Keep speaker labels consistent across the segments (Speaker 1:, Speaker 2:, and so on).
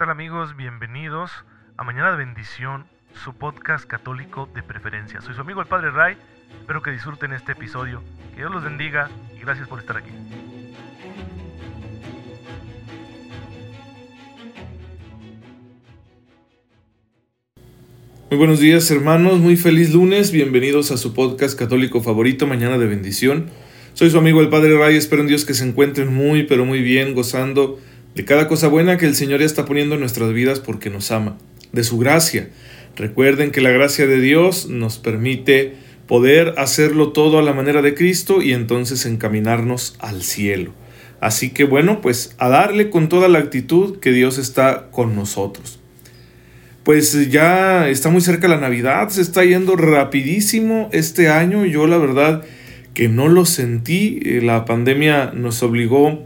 Speaker 1: tal amigos? Bienvenidos a Mañana de Bendición, su podcast católico de preferencia. Soy su amigo el Padre Ray, espero que disfruten este episodio, que Dios los bendiga y gracias por estar aquí.
Speaker 2: Muy buenos días hermanos, muy feliz lunes, bienvenidos a su podcast católico favorito, Mañana de Bendición. Soy su amigo el Padre Ray, espero en Dios que se encuentren muy pero muy bien, gozando de cada cosa buena que el Señor ya está poniendo en nuestras vidas porque nos ama, de su gracia. Recuerden que la gracia de Dios nos permite poder hacerlo todo a la manera de Cristo y entonces encaminarnos al cielo. Así que bueno, pues a darle con toda la actitud que Dios está con nosotros. Pues ya está muy cerca la Navidad, se está yendo rapidísimo este año. Yo la verdad que no lo sentí, eh, la pandemia nos obligó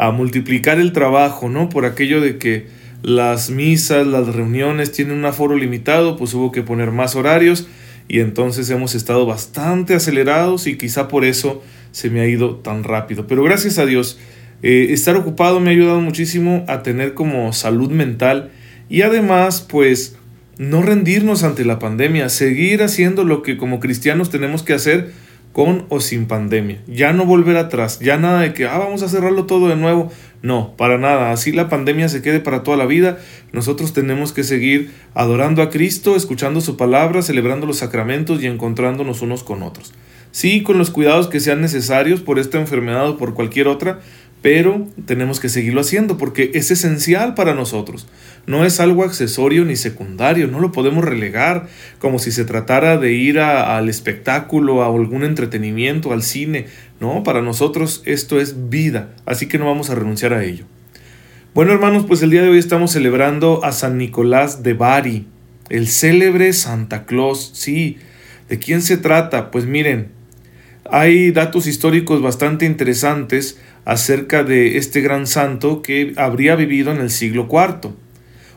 Speaker 2: a multiplicar el trabajo, ¿no? Por aquello de que las misas, las reuniones tienen un aforo limitado, pues hubo que poner más horarios y entonces hemos estado bastante acelerados y quizá por eso se me ha ido tan rápido. Pero gracias a Dios, eh, estar ocupado me ha ayudado muchísimo a tener como salud mental y además pues no rendirnos ante la pandemia, seguir haciendo lo que como cristianos tenemos que hacer con o sin pandemia. Ya no volver atrás, ya nada de que, ah, vamos a cerrarlo todo de nuevo. No, para nada. Así la pandemia se quede para toda la vida. Nosotros tenemos que seguir adorando a Cristo, escuchando su palabra, celebrando los sacramentos y encontrándonos unos con otros. Sí, con los cuidados que sean necesarios por esta enfermedad o por cualquier otra, pero tenemos que seguirlo haciendo porque es esencial para nosotros. No es algo accesorio ni secundario, no lo podemos relegar como si se tratara de ir al espectáculo, a algún entretenimiento, al cine. No, para nosotros esto es vida, así que no vamos a renunciar a ello. Bueno hermanos, pues el día de hoy estamos celebrando a San Nicolás de Bari, el célebre Santa Claus. Sí, ¿de quién se trata? Pues miren, hay datos históricos bastante interesantes acerca de este gran santo que habría vivido en el siglo IV.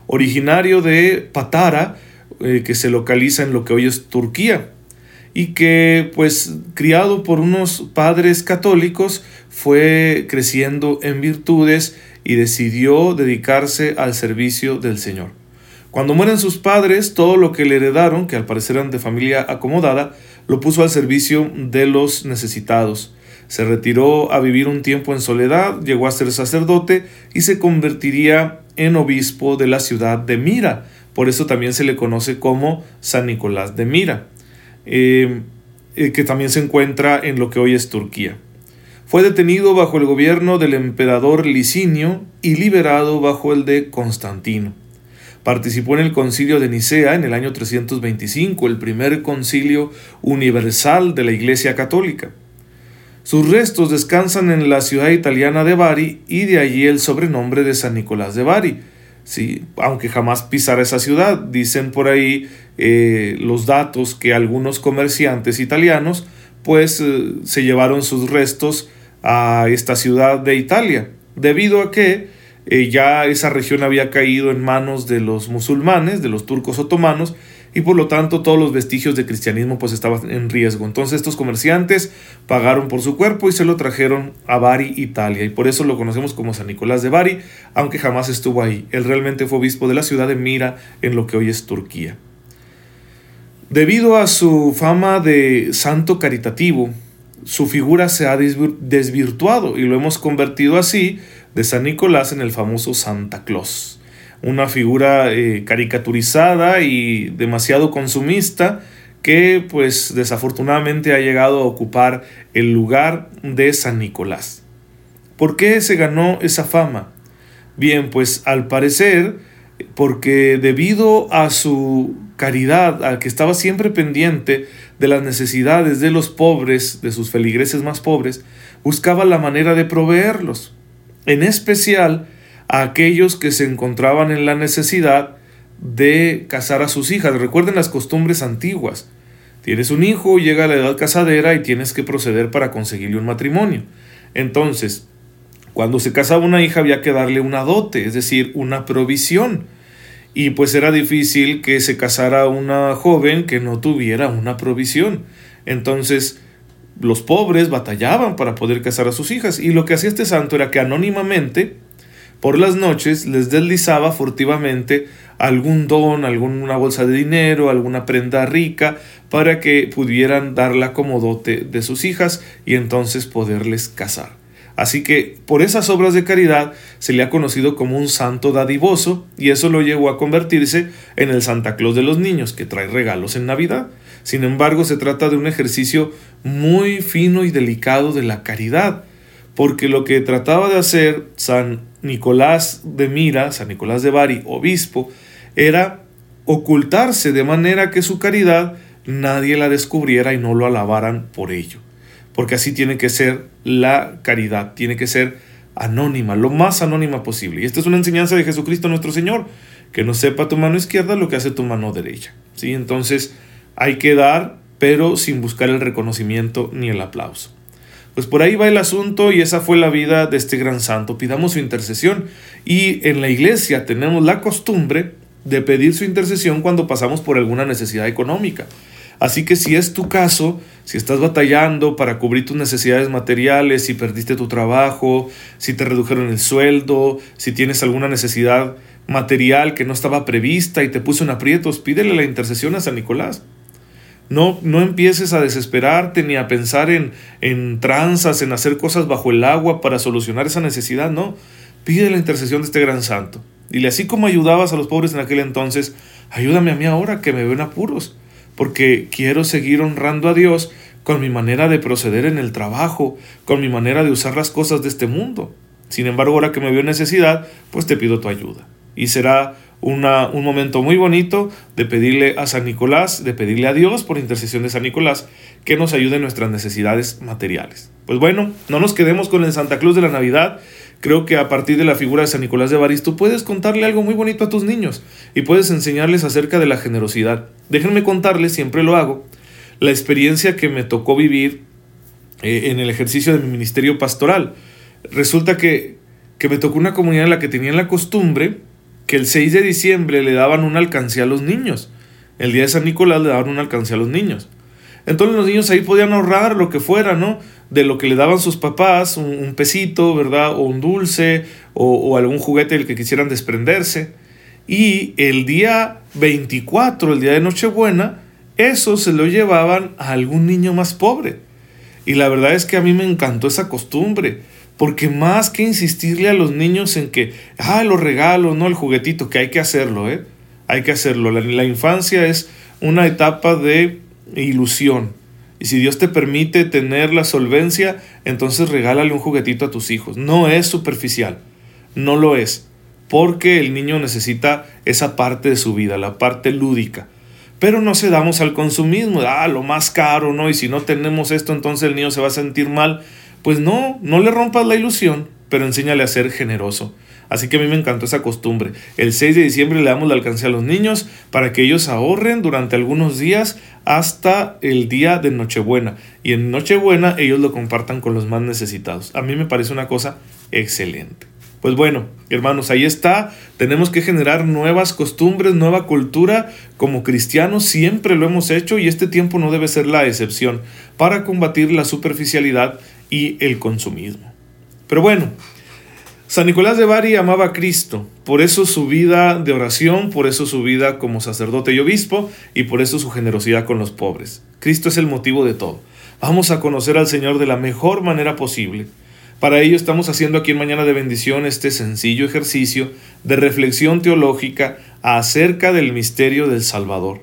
Speaker 2: Originario de Patara, eh, que se localiza en lo que hoy es Turquía, y que pues criado por unos padres católicos fue creciendo en virtudes y decidió dedicarse al servicio del Señor. Cuando mueren sus padres, todo lo que le heredaron, que al parecer eran de familia acomodada, lo puso al servicio de los necesitados. Se retiró a vivir un tiempo en soledad, llegó a ser sacerdote y se convertiría en obispo de la ciudad de Mira. Por eso también se le conoce como San Nicolás de Mira, eh, eh, que también se encuentra en lo que hoy es Turquía. Fue detenido bajo el gobierno del emperador Licinio y liberado bajo el de Constantino. Participó en el concilio de Nicea en el año 325, el primer concilio universal de la Iglesia Católica. Sus restos descansan en la ciudad italiana de Bari y de allí el sobrenombre de San Nicolás de Bari. Sí, aunque jamás pisara esa ciudad, dicen por ahí eh, los datos que algunos comerciantes italianos pues eh, se llevaron sus restos a esta ciudad de Italia, debido a que eh, ya esa región había caído en manos de los musulmanes, de los turcos otomanos, y por lo tanto todos los vestigios de cristianismo pues estaban en riesgo. Entonces estos comerciantes pagaron por su cuerpo y se lo trajeron a Bari, Italia, y por eso lo conocemos como San Nicolás de Bari, aunque jamás estuvo ahí. Él realmente fue obispo de la ciudad de Mira, en lo que hoy es Turquía. Debido a su fama de santo caritativo, su figura se ha desvirtuado y lo hemos convertido así de San Nicolás en el famoso Santa Claus una figura eh, caricaturizada y demasiado consumista que pues desafortunadamente ha llegado a ocupar el lugar de San Nicolás. ¿Por qué se ganó esa fama? Bien, pues al parecer porque debido a su caridad, al que estaba siempre pendiente de las necesidades de los pobres, de sus feligreses más pobres, buscaba la manera de proveerlos. En especial, a aquellos que se encontraban en la necesidad de casar a sus hijas. Recuerden las costumbres antiguas. Tienes un hijo, llega a la edad casadera y tienes que proceder para conseguirle un matrimonio. Entonces, cuando se casaba una hija había que darle una dote, es decir, una provisión. Y pues era difícil que se casara una joven que no tuviera una provisión. Entonces, los pobres batallaban para poder casar a sus hijas. Y lo que hacía este santo era que anónimamente por las noches les deslizaba furtivamente algún don, alguna bolsa de dinero, alguna prenda rica, para que pudieran darla como dote de sus hijas y entonces poderles casar. Así que por esas obras de caridad se le ha conocido como un santo dadivoso y eso lo llevó a convertirse en el Santa Claus de los niños, que trae regalos en Navidad. Sin embargo, se trata de un ejercicio muy fino y delicado de la caridad, porque lo que trataba de hacer San Nicolás de Mira, San Nicolás de Bari, obispo, era ocultarse de manera que su caridad nadie la descubriera y no lo alabaran por ello. Porque así tiene que ser la caridad, tiene que ser anónima, lo más anónima posible. Y esta es una enseñanza de Jesucristo nuestro Señor, que no sepa tu mano izquierda lo que hace tu mano derecha. ¿Sí? Entonces hay que dar, pero sin buscar el reconocimiento ni el aplauso. Pues por ahí va el asunto y esa fue la vida de este gran santo. Pidamos su intercesión y en la iglesia tenemos la costumbre de pedir su intercesión cuando pasamos por alguna necesidad económica. Así que si es tu caso, si estás batallando para cubrir tus necesidades materiales, si perdiste tu trabajo, si te redujeron el sueldo, si tienes alguna necesidad material que no estaba prevista y te puso en aprietos, pídele la intercesión a San Nicolás. No, no empieces a desesperarte ni a pensar en, en tranzas, en hacer cosas bajo el agua para solucionar esa necesidad, no. Pide la intercesión de este gran santo. Dile, así como ayudabas a los pobres en aquel entonces, ayúdame a mí ahora que me ven apuros, porque quiero seguir honrando a Dios con mi manera de proceder en el trabajo, con mi manera de usar las cosas de este mundo. Sin embargo, ahora que me veo necesidad, pues te pido tu ayuda. Y será un momento muy bonito de pedirle a San Nicolás, de pedirle a Dios por intercesión de San Nicolás, que nos ayude en nuestras necesidades materiales. Pues bueno, no nos quedemos con el Santa Cruz de la Navidad. Creo que a partir de la figura de San Nicolás de Baristo puedes contarle algo muy bonito a tus niños y puedes enseñarles acerca de la generosidad. Déjenme contarles, siempre lo hago, la experiencia que me tocó vivir eh, en el ejercicio de mi ministerio pastoral. Resulta que, que me tocó una comunidad en la que tenían la costumbre que el 6 de diciembre le daban un alcancía a los niños. El día de San Nicolás le daban un alcancía a los niños. Entonces los niños ahí podían ahorrar lo que fuera, ¿no? De lo que le daban sus papás, un, pesito, ¿verdad? O un dulce, o, o, algún juguete del que quisieran desprenderse. Y el día 24, el día de Nochebuena, eso se lo llevaban a algún niño más pobre. Y la verdad es que a mí me encantó esa costumbre porque más que insistirle a los niños en que, ah, los regalos, no el juguetito, que hay que hacerlo, ¿eh? Hay que hacerlo. La, infancia es una etapa de ilusión. Y si Dios te permite tener la solvencia, entonces regálale un juguetito a tus hijos. No es superficial, no lo es, porque el niño necesita esa parte de su vida, la parte lúdica. Pero no se damos al consumismo, ah, lo más caro, ¿no? Y si no tenemos esto, entonces el niño se va a sentir mal. Pues no, no le rompas la ilusión, pero enséñale a ser generoso. Así que a mí me encantó esa costumbre. El 6 de diciembre le damos la alcance a los niños para que ellos ahorren durante algunos días hasta el día de Nochebuena. Y en Nochebuena ellos lo compartan con los más necesitados. A mí me parece una cosa excelente. Pues bueno, hermanos, ahí está. Tenemos que generar nuevas costumbres, nueva cultura. Como cristianos siempre lo hemos hecho y este tiempo no debe ser la excepción para combatir la superficialidad y el consumismo. Pero bueno, San Nicolás de Bari amaba a Cristo, por eso su vida de oración, por eso su vida como sacerdote y obispo y por eso su generosidad con los pobres. Cristo es el motivo de todo. Vamos a conocer al Señor de la mejor manera posible. Para ello estamos haciendo aquí en Mañana de Bendición este sencillo ejercicio de reflexión teológica acerca del misterio del Salvador.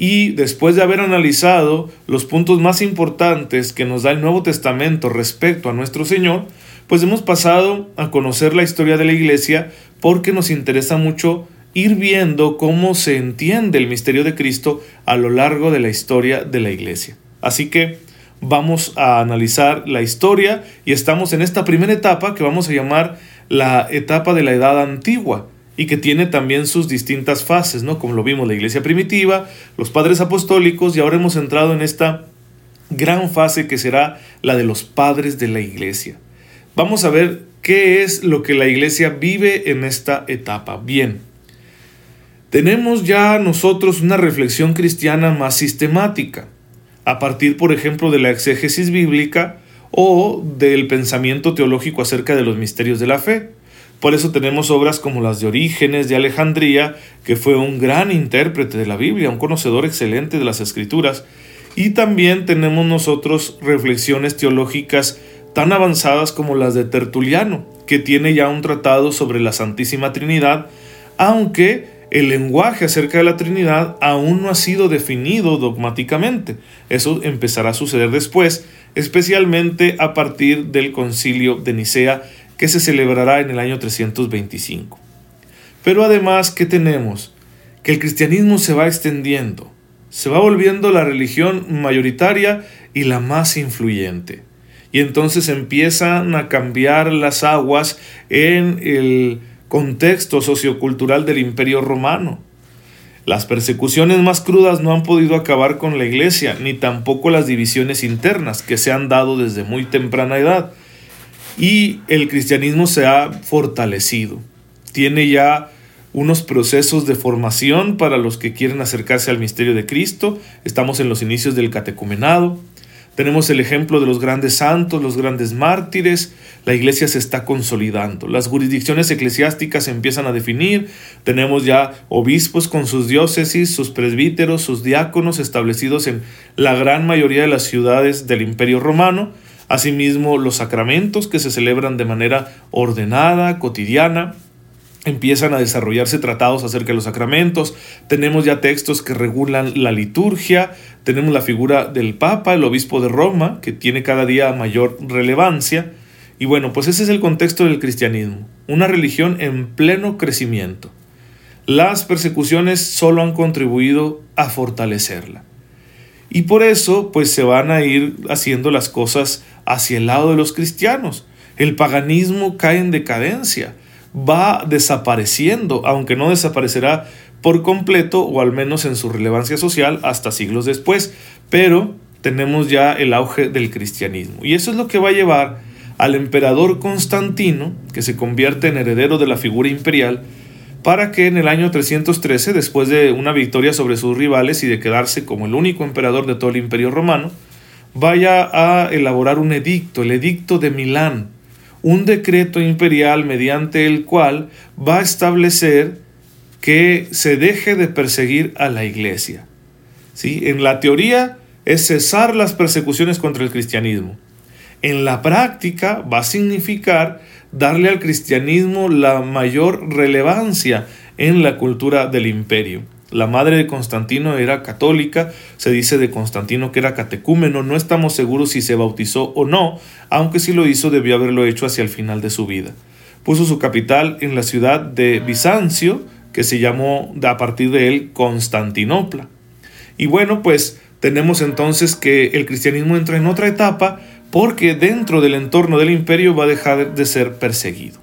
Speaker 2: Y después de haber analizado los puntos más importantes que nos da el Nuevo Testamento respecto a nuestro Señor, pues hemos pasado a conocer la historia de la Iglesia porque nos interesa mucho ir viendo cómo se entiende el misterio de Cristo a lo largo de la historia de la Iglesia. Así que vamos a analizar la historia y estamos en esta primera etapa que vamos a llamar la etapa de la Edad Antigua y que tiene también sus distintas fases, ¿no? Como lo vimos la iglesia primitiva, los padres apostólicos y ahora hemos entrado en esta gran fase que será la de los padres de la iglesia. Vamos a ver qué es lo que la iglesia vive en esta etapa. Bien, tenemos ya nosotros una reflexión cristiana más sistemática, a partir, por ejemplo, de la exégesis bíblica o del pensamiento teológico acerca de los misterios de la fe. Por eso tenemos obras como las de Orígenes de Alejandría, que fue un gran intérprete de la Biblia, un conocedor excelente de las escrituras. Y también tenemos nosotros reflexiones teológicas tan avanzadas como las de Tertuliano, que tiene ya un tratado sobre la Santísima Trinidad, aunque el lenguaje acerca de la Trinidad aún no ha sido definido dogmáticamente. Eso empezará a suceder después, especialmente a partir del concilio de Nicea que se celebrará en el año 325. Pero además, ¿qué tenemos? Que el cristianismo se va extendiendo, se va volviendo la religión mayoritaria y la más influyente. Y entonces empiezan a cambiar las aguas en el contexto sociocultural del imperio romano. Las persecuciones más crudas no han podido acabar con la iglesia, ni tampoco las divisiones internas que se han dado desde muy temprana edad. Y el cristianismo se ha fortalecido. Tiene ya unos procesos de formación para los que quieren acercarse al misterio de Cristo. Estamos en los inicios del catecumenado. Tenemos el ejemplo de los grandes santos, los grandes mártires. La iglesia se está consolidando. Las jurisdicciones eclesiásticas se empiezan a definir. Tenemos ya obispos con sus diócesis, sus presbíteros, sus diáconos establecidos en la gran mayoría de las ciudades del Imperio Romano. Asimismo, los sacramentos que se celebran de manera ordenada, cotidiana empiezan a desarrollarse tratados acerca de los sacramentos, tenemos ya textos que regulan la liturgia, tenemos la figura del Papa, el obispo de Roma, que tiene cada día mayor relevancia, y bueno, pues ese es el contexto del cristianismo, una religión en pleno crecimiento. Las persecuciones solo han contribuido a fortalecerla. Y por eso, pues se van a ir haciendo las cosas hacia el lado de los cristianos. El paganismo cae en decadencia va desapareciendo, aunque no desaparecerá por completo o al menos en su relevancia social hasta siglos después, pero tenemos ya el auge del cristianismo. Y eso es lo que va a llevar al emperador Constantino, que se convierte en heredero de la figura imperial, para que en el año 313, después de una victoria sobre sus rivales y de quedarse como el único emperador de todo el imperio romano, vaya a elaborar un edicto, el edicto de Milán, un decreto imperial mediante el cual va a establecer que se deje de perseguir a la iglesia. ¿Sí? En la teoría es cesar las persecuciones contra el cristianismo. En la práctica va a significar darle al cristianismo la mayor relevancia en la cultura del imperio. La madre de Constantino era católica, se dice de Constantino que era catecúmeno, no estamos seguros si se bautizó o no, aunque si lo hizo debió haberlo hecho hacia el final de su vida. Puso su capital en la ciudad de Bizancio, que se llamó a partir de él Constantinopla. Y bueno, pues tenemos entonces que el cristianismo entra en otra etapa porque dentro del entorno del imperio va a dejar de ser perseguido.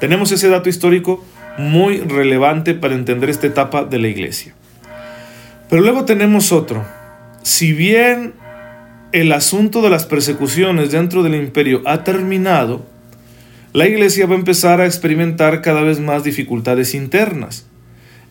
Speaker 2: Tenemos ese dato histórico muy relevante para entender esta etapa de la iglesia. Pero luego tenemos otro. Si bien el asunto de las persecuciones dentro del imperio ha terminado, la iglesia va a empezar a experimentar cada vez más dificultades internas.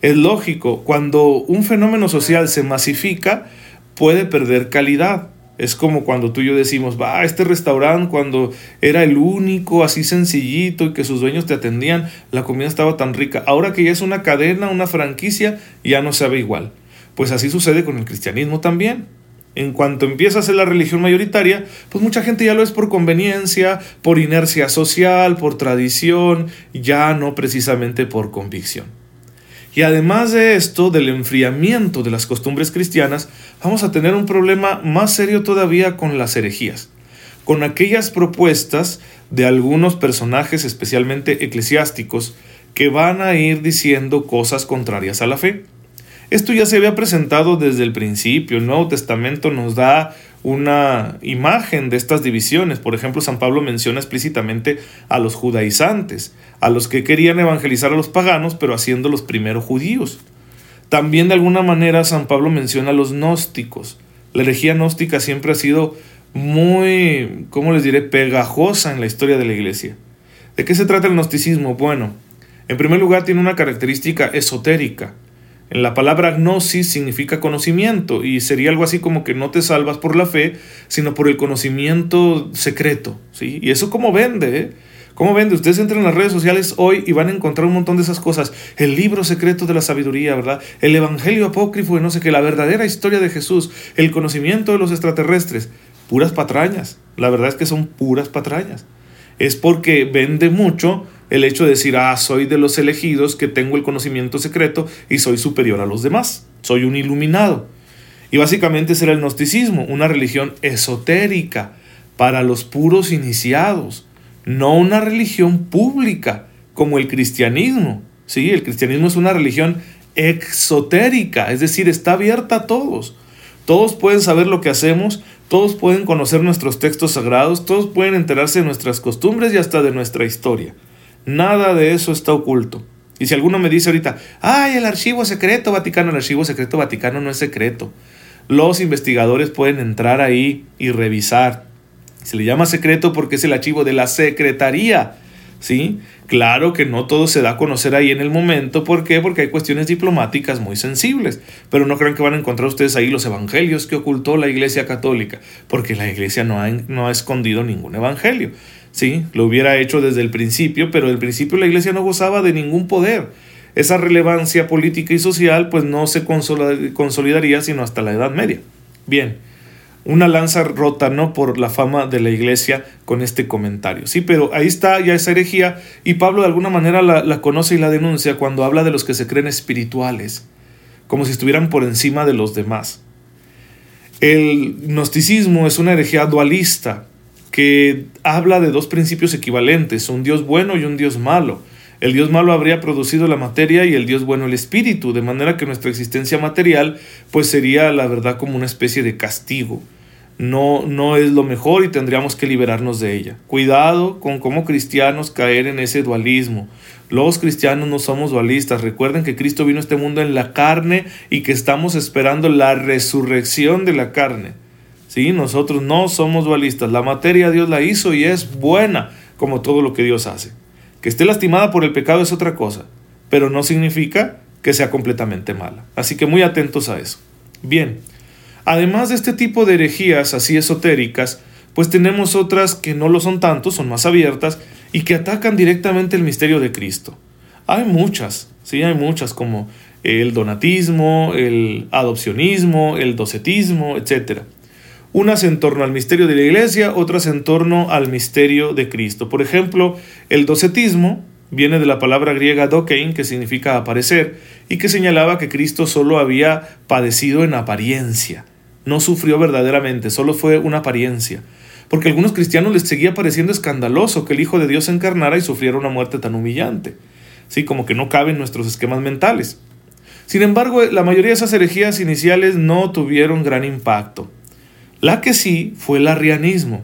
Speaker 2: Es lógico, cuando un fenómeno social se masifica, puede perder calidad. Es como cuando tú y yo decimos, va, este restaurante cuando era el único, así sencillito y que sus dueños te atendían, la comida estaba tan rica. Ahora que ya es una cadena, una franquicia, ya no sabe igual. Pues así sucede con el cristianismo también. En cuanto empieza a ser la religión mayoritaria, pues mucha gente ya lo es por conveniencia, por inercia social, por tradición, ya no precisamente por convicción. Y además de esto, del enfriamiento de las costumbres cristianas, vamos a tener un problema más serio todavía con las herejías, con aquellas propuestas de algunos personajes, especialmente eclesiásticos, que van a ir diciendo cosas contrarias a la fe. Esto ya se había presentado desde el principio. El Nuevo Testamento nos da una imagen de estas divisiones. Por ejemplo, San Pablo menciona explícitamente a los judaizantes, a los que querían evangelizar a los paganos, pero haciéndolos primero judíos. También de alguna manera San Pablo menciona a los gnósticos. La herejía gnóstica siempre ha sido muy, ¿cómo les diré?, pegajosa en la historia de la iglesia. ¿De qué se trata el gnosticismo? Bueno, en primer lugar tiene una característica esotérica. En la palabra gnosis significa conocimiento y sería algo así como que no te salvas por la fe, sino por el conocimiento secreto. ¿sí? Y eso como vende, ¿eh? ¿Cómo ven? Ustedes entran en las redes sociales hoy y van a encontrar un montón de esas cosas. El libro secreto de la sabiduría, ¿verdad? El evangelio apócrifo de no sé qué, la verdadera historia de Jesús, el conocimiento de los extraterrestres. Puras patrañas. La verdad es que son puras patrañas. Es porque vende mucho el hecho de decir, ah, soy de los elegidos, que tengo el conocimiento secreto y soy superior a los demás. Soy un iluminado. Y básicamente será el gnosticismo, una religión esotérica para los puros iniciados no una religión pública como el cristianismo. Sí, el cristianismo es una religión exotérica, es decir, está abierta a todos. Todos pueden saber lo que hacemos, todos pueden conocer nuestros textos sagrados, todos pueden enterarse de nuestras costumbres y hasta de nuestra historia. Nada de eso está oculto. Y si alguno me dice ahorita, ay, el archivo secreto Vaticano, el archivo secreto Vaticano no es secreto. Los investigadores pueden entrar ahí y revisar se le llama secreto porque es el archivo de la secretaría. ¿Sí? Claro que no todo se da a conocer ahí en el momento. ¿Por qué? Porque hay cuestiones diplomáticas muy sensibles. Pero no crean que van a encontrar ustedes ahí los evangelios que ocultó la Iglesia Católica. Porque la Iglesia no ha, no ha escondido ningún evangelio. ¿Sí? Lo hubiera hecho desde el principio, pero el principio la Iglesia no gozaba de ningún poder. Esa relevancia política y social pues no se consolidaría sino hasta la Edad Media. Bien una lanza rota, ¿no? Por la fama de la iglesia con este comentario. Sí, pero ahí está ya esa herejía y Pablo de alguna manera la, conoce y la denuncia cuando habla de los que se creen espirituales, como si estuvieran por encima de los demás. El gnosticismo es una herejía dualista que habla de dos principios equivalentes, un Dios bueno y un Dios malo. El Dios malo habría producido la materia y el Dios bueno el espíritu, de manera que nuestra existencia material pues sería la verdad como una especie de castigo. No, no es lo mejor y tendríamos que liberarnos de ella. Cuidado con cómo cristianos caer en ese dualismo. Los cristianos no somos dualistas. Recuerden que Cristo vino a este mundo en la carne y que estamos esperando la resurrección de la carne. ¿Sí? Nosotros no somos dualistas. La materia Dios la hizo y es buena como todo lo que Dios hace. Que esté lastimada por el pecado es otra cosa, pero no significa que sea completamente mala. Así que muy atentos a eso. Bien, además de este tipo de herejías así esotéricas, pues tenemos otras que no lo son tanto, son más abiertas y que atacan directamente el misterio de Cristo. Hay muchas, sí, hay muchas como el donatismo, el adopcionismo, el docetismo, etc unas en torno al misterio de la iglesia, otras en torno al misterio de Cristo. Por ejemplo, el docetismo viene de la palabra griega dokein, que significa aparecer, y que señalaba que Cristo solo había padecido en apariencia, no sufrió verdaderamente, solo fue una apariencia. Porque a algunos cristianos les seguía pareciendo escandaloso que el Hijo de Dios se encarnara y sufriera una muerte tan humillante. Sí, como que no cabe en nuestros esquemas mentales. Sin embargo, la mayoría de esas herejías iniciales no tuvieron gran impacto. La que sí fue el arrianismo,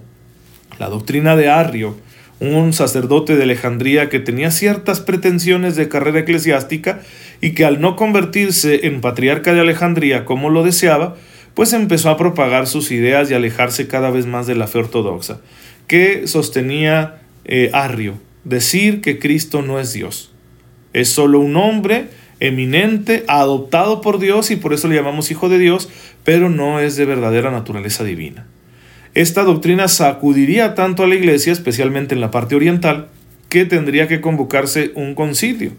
Speaker 2: la doctrina de Arrio, un sacerdote de Alejandría que tenía ciertas pretensiones de carrera eclesiástica y que al no convertirse en patriarca de Alejandría como lo deseaba, pues empezó a propagar sus ideas y alejarse cada vez más de la fe ortodoxa, que sostenía eh, Arrio, decir que Cristo no es Dios, es solo un hombre eminente, adoptado por Dios y por eso le llamamos hijo de Dios, pero no es de verdadera naturaleza divina. Esta doctrina sacudiría tanto a la iglesia, especialmente en la parte oriental, que tendría que convocarse un concilio.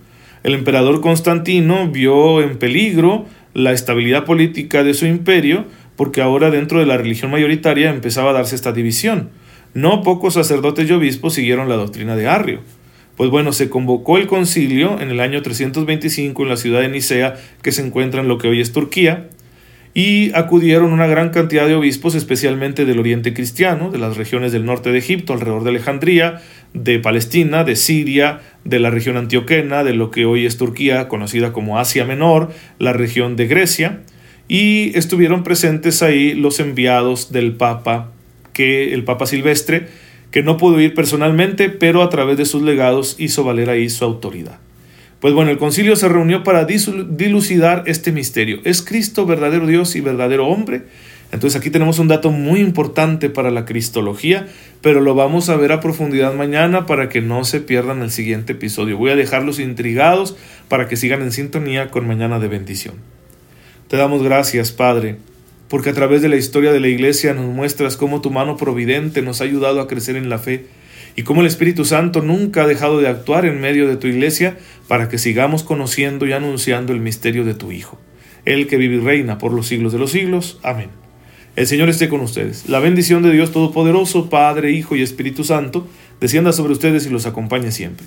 Speaker 2: El emperador Constantino vio en peligro la estabilidad política de su imperio, porque ahora dentro de la religión mayoritaria empezaba a darse esta división. No pocos sacerdotes y obispos siguieron la doctrina de Arrio. Pues bueno, se convocó el concilio en el año 325 en la ciudad de Nicea, que se encuentra en lo que hoy es Turquía, y acudieron una gran cantidad de obispos, especialmente del oriente cristiano, de las regiones del norte de Egipto, alrededor de Alejandría, de Palestina, de Siria, de la región antioquena, de lo que hoy es Turquía, conocida como Asia Menor, la región de Grecia, y estuvieron presentes ahí los enviados del Papa, que el Papa Silvestre, que no pudo ir personalmente, pero a través de sus legados hizo valer ahí su autoridad. Pues bueno, el concilio se reunió para dilucidar este misterio. ¿Es Cristo verdadero Dios y verdadero hombre? Entonces aquí tenemos un dato muy importante para la cristología, pero lo vamos a ver a profundidad mañana para que no se pierdan el siguiente episodio. Voy a dejarlos intrigados para que sigan en sintonía con Mañana de Bendición. Te damos gracias, Padre porque a través de la historia de la Iglesia nos muestras cómo tu mano providente nos ha ayudado a crecer en la fe y cómo el Espíritu Santo nunca ha dejado de actuar en medio de tu iglesia para que sigamos conociendo y anunciando el misterio de tu Hijo, el que vive y reina por los siglos de los siglos. Amén. El Señor esté con ustedes. La bendición de Dios Todopoderoso, Padre, Hijo y Espíritu Santo, descienda sobre ustedes y los acompañe siempre.